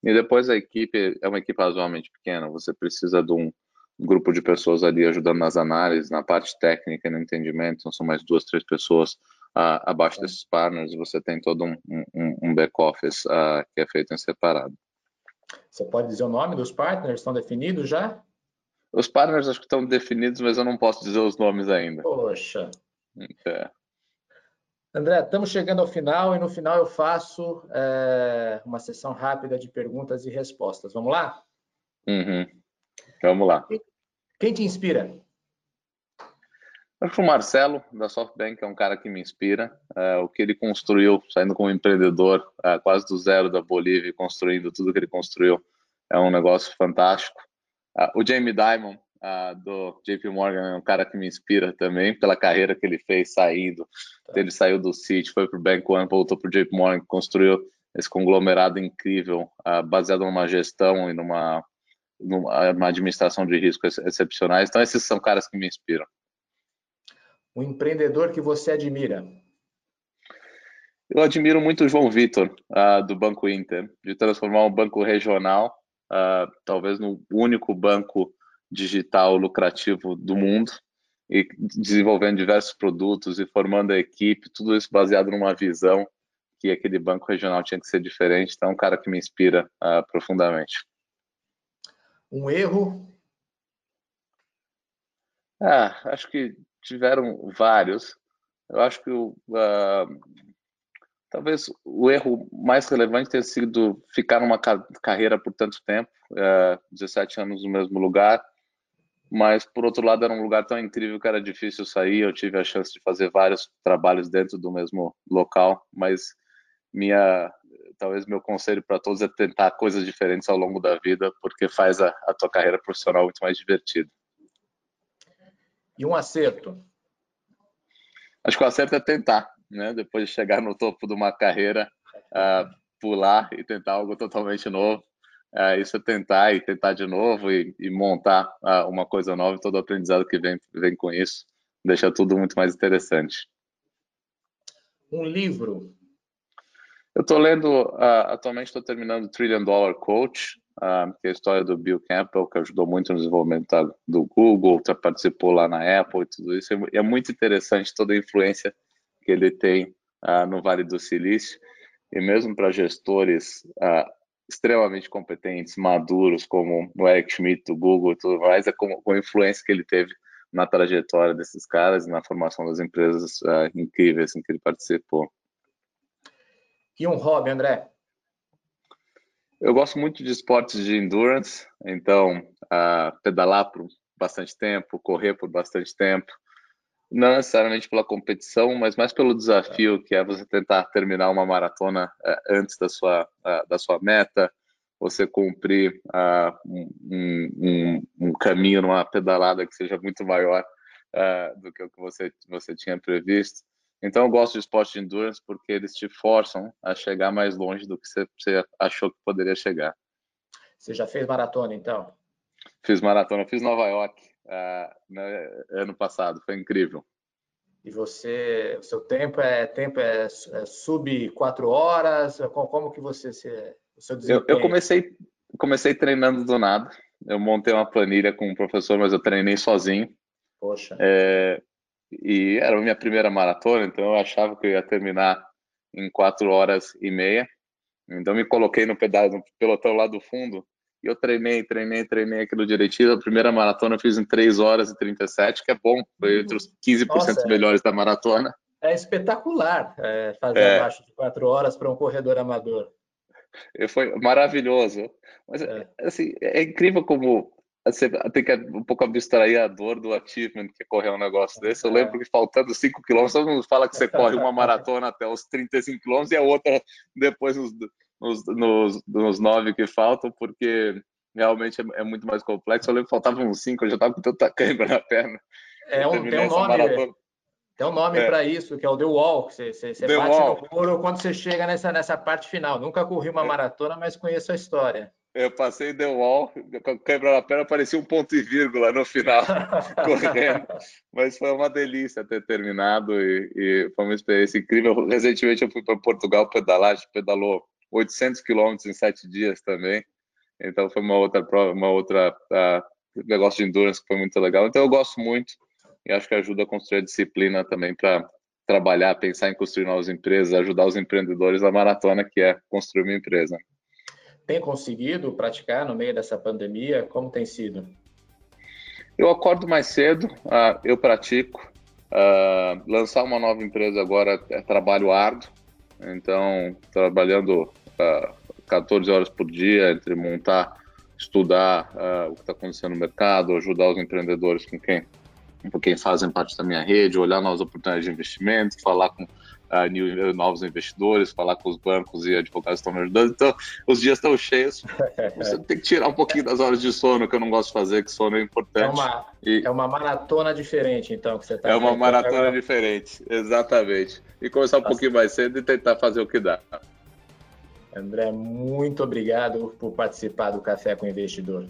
Speaker 1: E depois a equipe é uma equipe razoavelmente pequena. Você precisa de um grupo de pessoas ali ajudando nas análises, na parte técnica, no entendimento. Então, são mais duas, três pessoas uh, abaixo desses partners. Você tem todo um, um, um back-office uh, que é feito em separado.
Speaker 3: Você pode dizer o nome dos partners? Estão definidos já?
Speaker 1: Os partners acho que estão definidos, mas eu não posso dizer os nomes ainda.
Speaker 3: Poxa. É. André, estamos chegando ao final e no final eu faço é, uma sessão rápida de perguntas e respostas. Vamos lá?
Speaker 1: Uhum. Vamos lá.
Speaker 3: Quem te inspira?
Speaker 1: Acho que o Marcelo, da SoftBank, é um cara que me inspira. Uh, o que ele construiu, saindo como empreendedor, uh, quase do zero da Bolívia, construindo tudo que ele construiu, é um negócio fantástico. Uh, o Jamie Dimon, do JP Morgan, é um cara que me inspira também, pela carreira que ele fez saindo. Tá. Ele saiu do Citi, foi para o Bank One, voltou para o JP Morgan, construiu esse conglomerado incrível, baseado numa gestão e numa, numa administração de risco excepcionais. Então, esses são caras que me inspiram
Speaker 3: um empreendedor que você admira?
Speaker 1: Eu admiro muito o João Vitor, uh, do Banco Inter, de transformar um banco regional, uh, talvez no único banco digital lucrativo do mundo, e desenvolvendo diversos produtos e formando a equipe, tudo isso baseado numa visão que aquele banco regional tinha que ser diferente. Então, é um cara que me inspira uh, profundamente.
Speaker 3: Um erro?
Speaker 1: Ah, acho que tiveram vários. Eu acho que o, uh, talvez o erro mais relevante tenha sido ficar numa carreira por tanto tempo, uh, 17 anos no mesmo lugar. Mas, por outro lado, era um lugar tão incrível que era difícil sair. Eu tive a chance de fazer vários trabalhos dentro do mesmo local, mas minha talvez meu conselho para todos é tentar coisas diferentes ao longo da vida, porque faz a, a tua carreira profissional muito mais divertida.
Speaker 3: E um acerto?
Speaker 1: Acho que o acerto é tentar, né? Depois de chegar no topo de uma carreira, uh, pular e tentar algo totalmente novo. Uh, isso é tentar e tentar de novo e, e montar uh, uma coisa nova todo o aprendizado que vem, vem com isso deixa tudo muito mais interessante.
Speaker 3: Um livro?
Speaker 1: Eu estou lendo, atualmente estou terminando Trillion Dollar Coach, que é a história do Bill Campbell, que ajudou muito no desenvolvimento do Google, participou lá na Apple e tudo isso. É, é muito interessante toda a influência que ele tem uh, no Vale do Silício, e mesmo para gestores uh, extremamente competentes, maduros, como o Eric Schmidt do Google e tudo mais, é com, com a influência que ele teve na trajetória desses caras e na formação das empresas uh, incríveis em que ele participou.
Speaker 3: E um hobby, André?
Speaker 1: Eu gosto muito de esportes de endurance, então uh, pedalar por bastante tempo, correr por bastante tempo, não necessariamente pela competição, mas mais pelo desafio que é você tentar terminar uma maratona uh, antes da sua uh, da sua meta, você cumprir um, um, um, caminho numa pedalada que seja muito maior do que o que você você tinha previsto. Então eu gosto de esporte de endurance porque eles te forçam a chegar mais longe do que você, achou que poderia chegar.
Speaker 3: Você já fez maratona então?
Speaker 1: Fiz maratona, fiz Nova York uh, ano passado, foi incrível.
Speaker 3: E você, o seu tempo é tempo é, é sub quatro horas? Como, que você se, o seu
Speaker 1: desempenho? Eu, eu comecei comecei treinando do nada. Eu montei uma planilha com um professor, mas eu treinei sozinho.
Speaker 3: Poxa.
Speaker 1: É, e era a minha primeira maratona, então eu achava que eu ia terminar em quatro horas e meia. Então me coloquei no pedaço, no pelotão lá do fundo e eu treinei, treinei, treinei aquilo direitinho. A primeira maratona eu fiz em 3 horas e 37, que é bom, foi entre os 15% Nossa, melhores da maratona.
Speaker 3: É espetacular é, fazer é. abaixo de 4 horas para um corredor amador.
Speaker 1: Foi maravilhoso. Mas, é. assim, é incrível como você tem que um pouco abstrair a dor do achievement que é correr um negócio desse. Eu lembro que faltando 5 km, todo mundo fala que você corre uma maratona até os 35 km e a outra depois nos, nos, nos, nos 9 que faltam, porque realmente é, é, muito mais complexo. Eu lembro que faltavam uns 5, eu já estava com tanta cãibra na perna.
Speaker 3: É um, tem um nome, maratona. tem um nome é. para isso, que é o The Wall. Você, você, você bate no muro quando você chega nessa, nessa parte final. Nunca corri uma é. maratona, mas conheço a história.
Speaker 1: Eu passei The Wall, quebra na perna, parecia um ponto e vírgula no final, correndo. Mas foi uma delícia ter terminado e, e, foi uma experiência incrível. Recentemente eu fui para Portugal pedalar, a gente pedalou 800 quilômetros em sete dias também. Então foi uma outra prova, uma outra uh, negócio de endurance que foi muito legal. Então eu gosto muito e acho que ajuda a construir a disciplina também para trabalhar, pensar em construir novas empresas, ajudar os empreendedores na maratona que é construir uma empresa
Speaker 3: tem conseguido praticar no meio dessa pandemia? Como tem sido?
Speaker 1: Eu acordo mais cedo, uh, eu pratico. Uh, lançar uma nova empresa agora é trabalho árduo, então trabalhando 14 horas por dia entre montar, estudar o que está acontecendo no mercado, ajudar os empreendedores com quem quem fazem parte da minha rede, olhar nas oportunidades de investimento, falar com uh, novos investidores, falar com os bancos e advogados que estão me ajudando. Então, os dias estão cheios. Você tem que tirar um pouquinho das horas de sono, que eu não gosto de fazer, que sono é importante. É
Speaker 3: uma, e... é uma maratona diferente, então, que você está
Speaker 1: É uma maratona agora. diferente, exatamente. E começar um Nossa. pouquinho mais cedo e tentar fazer o que dá.
Speaker 3: André, muito obrigado por participar do Café com o Investidor.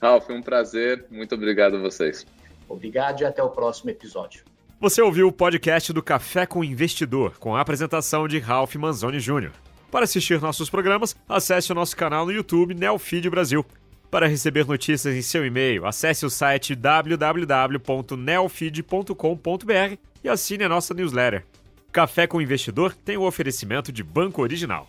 Speaker 1: Ralf, um prazer. Muito obrigado a vocês.
Speaker 3: Obrigado e até o próximo episódio.
Speaker 2: Você ouviu o podcast do Café com Investidor, com a apresentação de Ralph Manzoni Jr. Para assistir nossos programas, acesse o nosso canal no YouTube Neofeed Brasil. Para receber notícias em seu e-mail, acesse o site www.neofeed.com.br e assine a nossa newsletter. Café com Investidor tem o oferecimento de Banco Original.